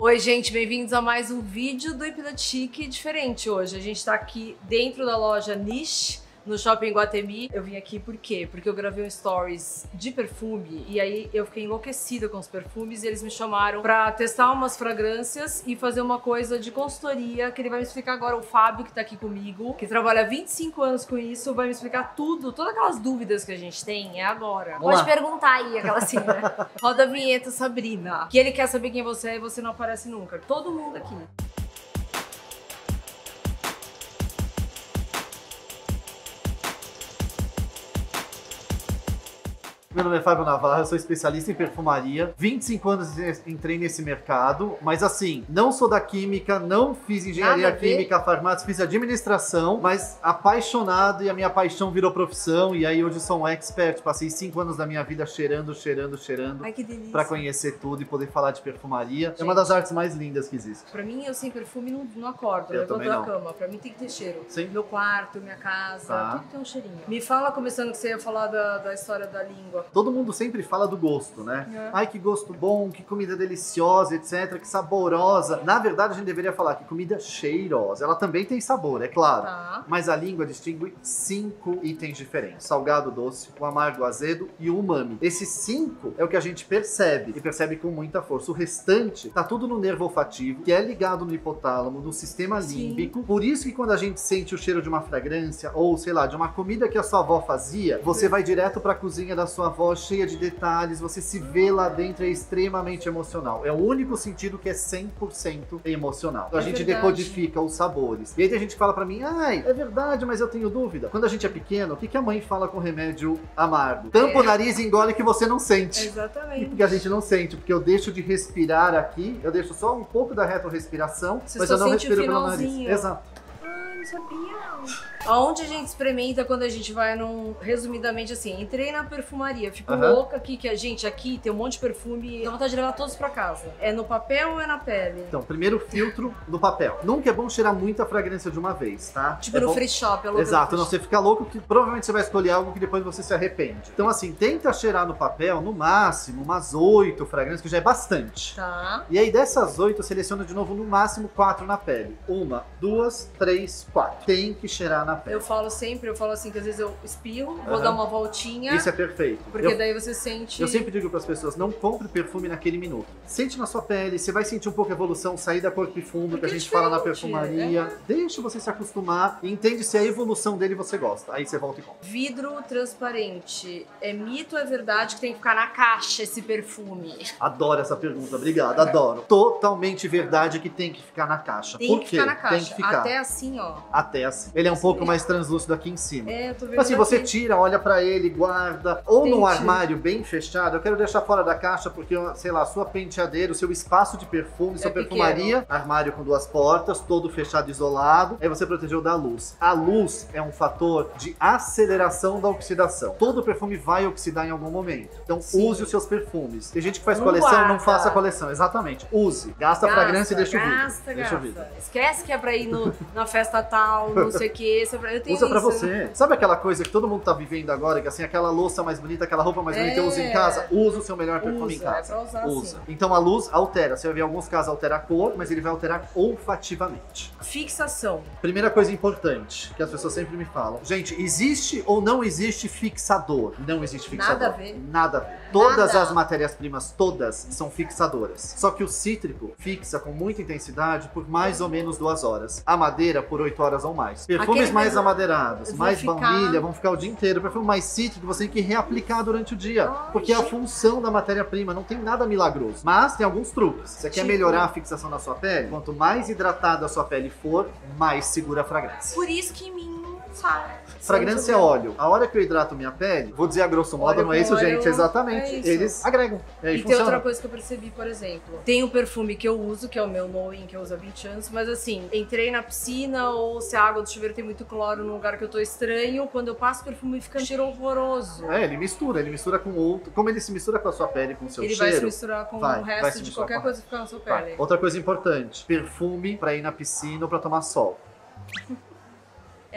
Oi, gente, bem-vindos a mais um vídeo do Hipnotique diferente hoje. A gente tá aqui dentro da loja Niche, no Shopping Guatemi. Eu vim aqui por quê? Porque eu gravei um stories de perfume e aí eu fiquei enlouquecida com os perfumes e eles me chamaram pra testar umas fragrâncias e fazer uma coisa de consultoria que ele vai me explicar agora. O Fábio, que tá aqui comigo, que trabalha há 25 anos com isso, vai me explicar tudo, todas aquelas dúvidas que a gente tem é agora. Vamos Pode lá. perguntar aí, aquela assim, né? Roda a vinheta, Sabrina. Que ele quer saber quem você é e você não aparece nunca. Todo mundo aqui. Meu nome é Fábio Navarro, eu sou especialista em perfumaria. 25 anos entrei nesse mercado, mas assim, não sou da química, não fiz engenharia química, farmácia, fiz administração, mas apaixonado e a minha paixão virou profissão. E aí hoje sou um expert. Passei 5 anos da minha vida cheirando, cheirando, cheirando. Ai, que delícia. Pra conhecer tudo e poder falar de perfumaria. Gente. É uma das artes mais lindas que existe. Pra mim, eu sem perfume não, não acordo. Eu levanto da cama. Pra mim tem que ter cheiro. Sim. Meu quarto, minha casa, Tá. tudo tem um cheirinho. Me fala, começando que você ia falar da, da história da língua. Todo mundo sempre fala do gosto, né? É. Ai, que gosto bom, que comida deliciosa, etc, que saborosa. Na verdade, a gente deveria falar que comida cheirosa. Ela também tem sabor, é claro. Tá. Mas a língua distingue cinco itens diferentes: salgado, doce, o amargo, o azedo e o umami. Esses cinco é o que a gente percebe e percebe com muita força. O restante tá tudo no nervo olfativo, que é ligado no hipotálamo, no sistema Sim. límbico. Por isso que quando a gente sente o cheiro de uma fragrância ou, sei lá, de uma comida que a sua avó fazia, você vai direto pra cozinha da sua avó, cheia de detalhes, você se vê lá dentro, é extremamente emocional. É o único sentido que é 100% emocional. Então a É gente verdade. decodifica os sabores. E aí tem gente que fala pra mim, ai, é verdade, mas eu tenho dúvida. Quando a gente é pequeno, o que, que a mãe fala com remédio amargo? Tampa o É. nariz e engole que você não sente. E Exatamente. porque a gente não sente, porque eu deixo de respirar aqui, eu deixo só um pouco da retrorespiração, mas eu não o respiro pelo nariz. Exato. Sabia. Aonde a gente experimenta quando a gente vai num. Resumidamente assim, entrei na perfumaria, fico louca aqui, que a gente aqui tem um monte de perfume, dá vontade de levar todos pra casa. É no papel ou é na pele? Então, primeiro filtro do papel. Nunca é bom cheirar muita fragrância de uma vez, tá? Tipo É no bom- free shop, é louca no Exato, não, você fica louco que provavelmente você vai escolher algo que depois você se arrepende. Então, assim, tenta cheirar no papel, no máximo, umas oito fragrâncias, que já é bastante. Tá. E aí, dessas oito, seleciona de novo no máximo quatro na pele. Uma, duas, três, quatro. Tem que cheirar na pele. Eu falo sempre, eu falo assim, que às vezes eu espirro, vou Aham. dar uma voltinha, Isso é perfeito. porque Eu- daí você sente. Eu sempre digo para as pessoas, não compre perfume naquele minuto. Sente na sua pele, você vai sentir um pouco a evolução, sair da corpo e fundo, que Porque a é gente fala na perfumaria. Deixa você se acostumar e entende se a evolução dele você gosta. Aí você volta e compra. Vidro transparente. É mito ou é verdade que tem que ficar na caixa esse perfume? Adoro essa pergunta, obrigado, adoro. Totalmente verdade que tem que ficar na caixa. Tem Por que quê? ficar na caixa. Tem que ficar. Até assim, ó. Até assim. Ele é um pouco mais translúcido aqui em cima. É, eu tô vendo. Tipo assim, você aqui. tira, olha pra ele, guarda. Ou num Entendi. armário bem fechado. Eu quero deixar fora da caixa porque, sei lá, sua penteadeira, o seu espaço de perfume, sua É perfumaria, armário com duas portas, todo fechado, isolado. Aí você protegeu da luz. A luz é um fator de aceleração da oxidação. Todo perfume vai oxidar em algum momento. Então Sim. use os seus perfumes. Tem gente que faz Não coleção, não guarda. faça coleção. Exatamente. Use. Gasta, a fragrância e deixa o vidro. Gasta, deixa o vidro. gasta. Esquece que é pra ir no, na festa tal, não sei o que. Eu tenho Usa pra isso. você. Sabe aquela coisa que todo mundo tá vivendo agora, que assim, aquela louça mais bonita, aquela roupa mais bonita, É. usa em casa? Usa o seu melhor perfume em casa. é pra usar Usa. assim. Então a luz altera. Você vai ver em alguns casos altera a cor, mas ele vai alterar olfativamente. Fixação. Primeira coisa importante que as pessoas sempre me falam. Gente, existe ou não existe fixador? Não existe fixador. Nada a ver. Nada a ver. Todas Nada. as matérias-primas, todas, são fixadoras. Só que o cítrico fixa com muita intensidade por mais ou menos duas horas. A madeira por oito horas ou mais. Perfumes Aquele mais amadeirados, mais ficar- baunilha, vão ficar o dia inteiro. Perfume mais cítrico, você tem que reaplicar durante o dia. Ai, porque é a gente. função da matéria-prima, não tem nada milagroso. Mas tem alguns truques. Você quer Tipo? melhorar a fixação da sua pele? Quanto mais hidratada a sua pele for, mais segura a fragrância. Por isso que em mim, sabe? Fragrância é óleo. A hora que eu hidrato minha pele, vou dizer a grosso modo, Óleo não é isso, gente? Exatamente. é isso. Eles agregam. E aí E tem outra coisa que eu percebi, por exemplo. Tem um perfume que eu uso, que é o meu Knowing, que eu uso há 20 anos, mas assim, entrei na piscina ou se a água do chuveiro tem muito cloro num lugar que eu tô estranho, quando eu passo o perfume fica um cheiro horroroso. É, ele mistura, ele mistura com outro. Como ele se mistura com a sua pele, com o seu Ele vai se cheiro. misturar com vai, o vai resto de qualquer coisa que fica na sua Vai. pele. Outra coisa importante: perfume pra ir na piscina ou pra tomar sol.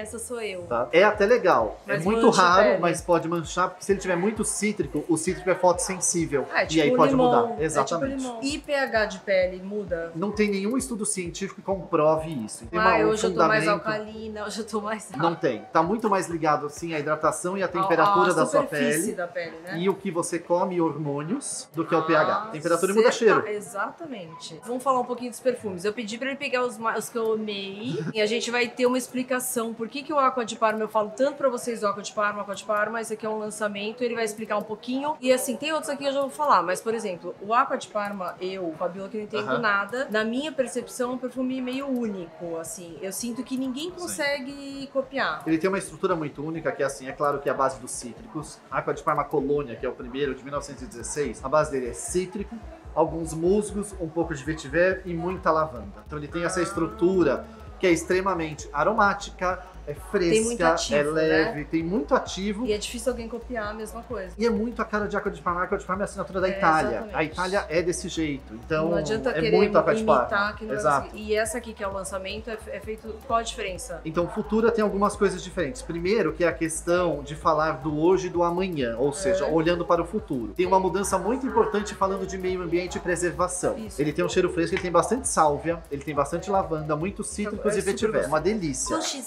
Essa sou eu. Tá? É até legal. Mas é muito raro, pele. mas pode manchar, porque se ele tiver muito cítrico, o cítrico é fotossensível. É, tipo e aí pode limão. mudar. É Exatamente. tipo limão. E pH de pele muda? Não tem nenhum estudo científico que comprove isso. Tem Ah, hoje eu tô mais alcalina, hoje eu tô mais Não tem. Tá muito mais ligado, assim, à hidratação e à temperatura a, a da sua pele. da pele, né? E o que você come e hormônios do que é o pH. Ah, Temperatura e muda cheiro. Exatamente. Vamos falar um pouquinho dos perfumes. Eu pedi pra ele pegar os, os que eu amei e a gente vai ter uma explicação por que, que o Aqua de Parma eu falo tanto pra vocês do Aqua de Parma, Aqua de Parma. Esse aqui é um lançamento, ele vai explicar um pouquinho. E assim, tem outros aqui que eu já vou falar, mas por exemplo, o Aqua de Parma, eu, Fabiola, que não entendo Aham. nada, na minha percepção é um perfume meio único. Assim, eu sinto que ninguém consegue copiar. Ele tem uma estrutura muito única, que é assim, é claro que é a base dos cítricos. A Aqua de Parma Colônia, que é o primeiro, de 1916, a base dele é cítrico, alguns musgos, um pouco de vetiver e muita lavanda. Então ele tem essa estrutura que é extremamente aromática, é fresca, muito ativo, é né? leve, tem muito ativo. E é difícil alguém copiar a mesma coisa. E é muito a cara de Aqua de Parma. A Aqua de Parma é a assinatura da É, Itália. exatamente. A Itália é desse jeito. Então, não adianta é querer muito Aqua de Parma. que não é Exato. E essa aqui que é o lançamento é, é feito. Qual a diferença? Então, Futura tem algumas coisas diferentes. Primeiro, que é a questão de falar do hoje e do amanhã, ou seja, É. olhando para o futuro. Tem uma mudança muito importante falando de meio ambiente e preservação. Isso. Ele tem um cheiro fresco, ele tem bastante sálvia, ele tem bastante lavanda, muitos cítricos É e super vetiver. gostoso. Uma delícia. Tô chi-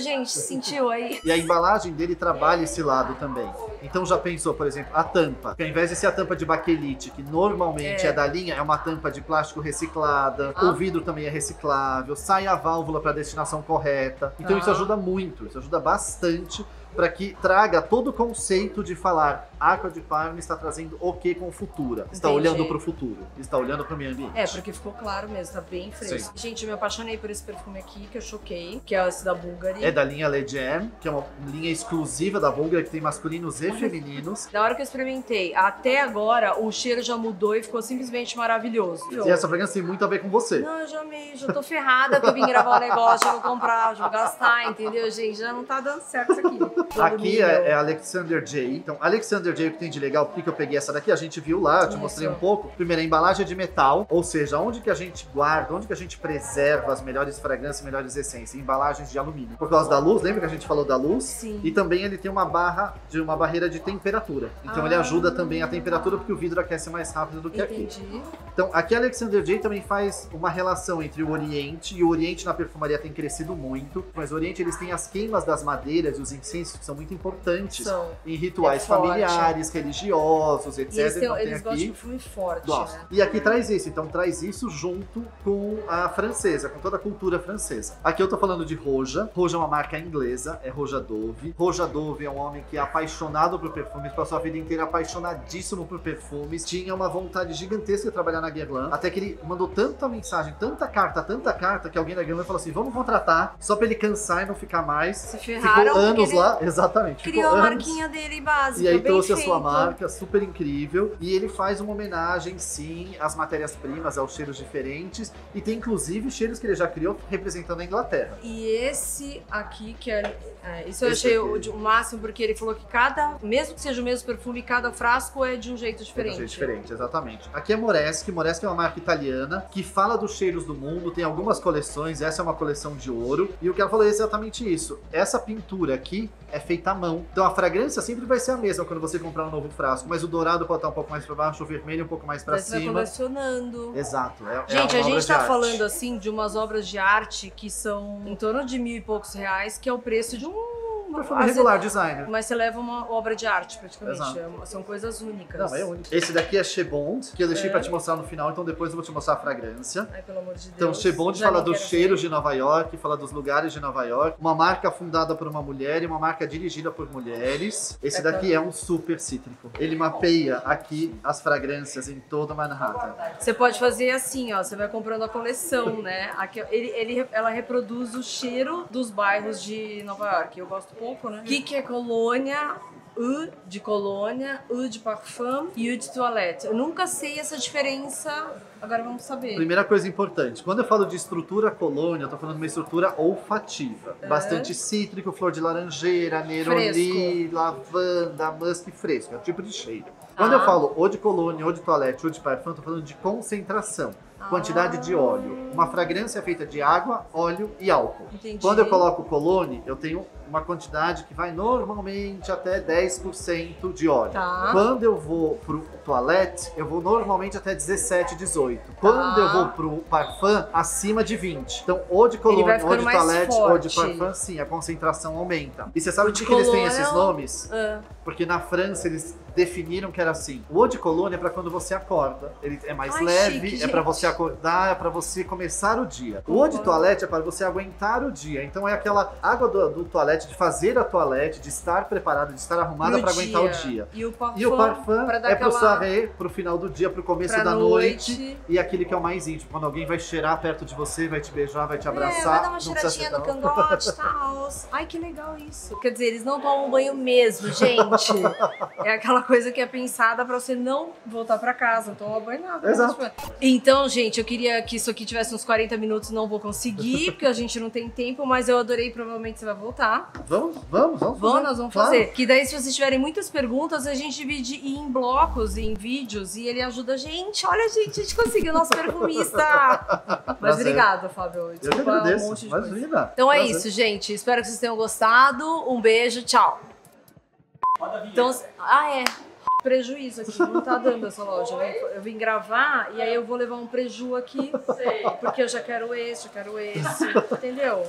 gente? Sentiu aí? E a embalagem dele trabalha esse lado também. Então já pensou, por exemplo, a tampa. Que ao invés de ser a tampa de baquelite, que normalmente é, É. da linha, é uma tampa de plástico reciclada. Ah. O vidro também é reciclável. Sai a válvula para a destinação correta. Então Ah. isso ajuda muito, isso ajuda bastante para que traga todo o conceito de falar Aqua de Parma está trazendo o que com futura. Está Entendi. olhando para o futuro, está olhando para o meio ambiente. É, porque ficou claro mesmo, tá bem fresco. Gente, eu me apaixonei por esse perfume aqui, que eu choquei, que é esse da Bulgari. É da linha Le Jam, que é uma linha exclusiva da Bulgari, que tem masculinos e femininos. Da hora que eu experimentei, até agora o cheiro já mudou e ficou simplesmente maravilhoso. E essa fragrância tem muito a ver com você. Não, eu já amei, já tô ferrada que eu vim gravar o negócio, já vou comprar, já vou gastar, entendeu, gente? Já não tá dando certo isso aqui. Aqui é, é Alexander J. Então, Alexander O que tem de legal, por que que eu peguei essa daqui? A gente viu lá, eu te Isso. mostrei um pouco. Primeiro, a embalagem é de metal, ou seja, onde que a gente guarda, onde que a gente preserva as melhores fragrâncias, melhores essências? Em embalagens de alumínio. Por causa da luz, lembra que a gente falou da luz? Sim. E também ele tem uma barra de uma barreira de temperatura. Então ele Ah. ajuda também a temperatura porque o vidro aquece mais rápido do que aqui. Entendi. Então, aqui a Alexander J também faz uma relação entre o Oriente e o Oriente na perfumaria tem crescido muito, mas o Oriente eles têm as queimas das madeiras e os incensos que são muito importantes São. em rituais É forte. Familiares, religiosos, etc. Eles, têm- Então, eles gostam aqui. de perfume forte, Gosto. né? E aqui traz isso, então traz isso junto com a francesa, com toda a cultura francesa. Aqui eu tô falando de Roja. Roja é uma marca inglesa, é Roja Dove. Roja Dove é um homem que é apaixonado por perfumes, passou a vida inteira apaixonadíssimo por perfumes. Tinha uma vontade gigantesca de trabalhar na Guerlain, até que ele mandou tanta mensagem, tanta carta, tanta carta, que alguém da Guerlain falou assim: vamos contratar, só pra ele cansar e não ficar mais. Se Ficou ferraram porque anos lá, exatamente. criou ficou a anos. marquinha dele básica, E aí bem trouxe a sua marca, super incrível. E ele faz uma homenagem, sim, às matérias-primas, aos cheiros diferentes. E tem inclusive cheiros que ele já criou representando a Inglaterra. E esse aqui, que é. é, isso eu Esse achei aqui. o, máximo, porque ele falou que cada. Mesmo que seja o mesmo perfume, cada frasco é de um jeito É de diferente. um jeito diferente, exatamente. Aqui é Moreschi. Moreschi é uma marca italiana que fala dos cheiros do mundo, tem algumas coleções. Essa é uma coleção de ouro. E o que ela falou é exatamente isso. Essa pintura aqui é feita à mão. Então a fragrância sempre vai ser a mesma quando você comprar um novo frasco, mas o dourado pode estar um pouco mais para baixo, o vermelho um pouco mais para Daí você vai cima. colecionando. Exato. É, é Gente, uma a gente de tá arte. falando assim de umas obras de arte que são em torno de mil e poucos reais, que é o preço de um. Às regular, designer. Mas você leva uma obra de arte, praticamente. Exato. É uma- são coisas únicas. Não, é único. Esse daqui é Chebond, que eu deixei É. pra te mostrar no final, então depois eu vou te mostrar a fragrância. Ai, pelo amor de Deus. Então, Chebond fala dos cheiros de Nova York, fala dos lugares de Nova York. Uma marca fundada por uma mulher e uma marca dirigida por mulheres. Esse É daqui é um super cítrico. Ele mapeia aqui as fragrâncias em toda Manhattan. Você pode fazer assim, ó. Você vai comprando a coleção, né? Aqui, ele, ele- ela reproduz o cheiro dos bairros de Nova York. Eu gosto pouco, né? O que, que é colônia? U de colônia, U de parfum e U de toilette. Eu nunca sei essa diferença. Agora vamos saber. Primeira coisa importante, quando eu falo de estrutura colônia, eu tô falando de uma estrutura olfativa. É. Bastante cítrico, flor de laranjeira, neroli, lavanda, musk fresco, é o tipo de cheiro. Quando Ah. eu falo ou de colônia, ou de toalete, ou de parfum, eu tô falando de concentração. quantidade de Ah. óleo. Uma fragrância feita de água, óleo e álcool. Entendi. Quando eu coloco cologne, eu tenho uma quantidade que vai normalmente até 10% de óleo. Tá. Quando eu vou pro toalete, eu vou normalmente até 17, 18. Quando Tá. eu vou pro parfum, acima de 20. Então, ou de vai ou de mais toalete, ou de forte. parfum, sim, a concentração aumenta. E você sabe por de que, que eles têm esses é o- nomes? Ah, Porque na França eles definiram que era assim. O eau de cologne é pra quando você acorda. Ele é mais Ai, leve, chique, é pra gente. você acordar, é pra você começar o dia. O eau de Concordo. toalete é para você aguentar o dia. Então é aquela água do, do toalete, de fazer a toalete, de estar preparado, de estar arrumada pro pra aguentar o dia. E o parfum, E o parfum é pro aquela... soirée, pro final do dia, pro começo pra da noite. noite. E aquele que é o mais íntimo, quando alguém vai cheirar perto de você, vai te beijar, vai te abraçar. É, vai dar uma cheiradinha no cangote tal. Ai, que legal isso. Quer dizer, eles não tomam banho mesmo, gente. é aquela coisa que é pensada pra você não voltar pra casa, não tomar banho nada. Exato. Então, gente, eu queria que isso aqui tivesse uns 40 minutos, não vou conseguir, porque a gente não tem tempo, mas eu adorei, provavelmente você vai voltar. Vamos, vamos, vamos. Vamos, fazer. nós vamos Claro. fazer. Que daí, se vocês tiverem muitas perguntas, a gente divide em blocos, em vídeos, e ele ajuda a gente. Olha, gente, a gente conseguiu, nosso perfumista! Mas Prazer. obrigada, Fábio. Eu que Desculpa um agradeço. monte de coisa. Então é Prazer. isso, gente. Espero que vocês tenham gostado. Um beijo, tchau. Então, ah, é. Prejuízo aqui, não tá dando essa loja. Eu vim- Eu vim gravar e aí eu vou levar um preju aqui, porque eu já quero esse, já quero esse, entendeu?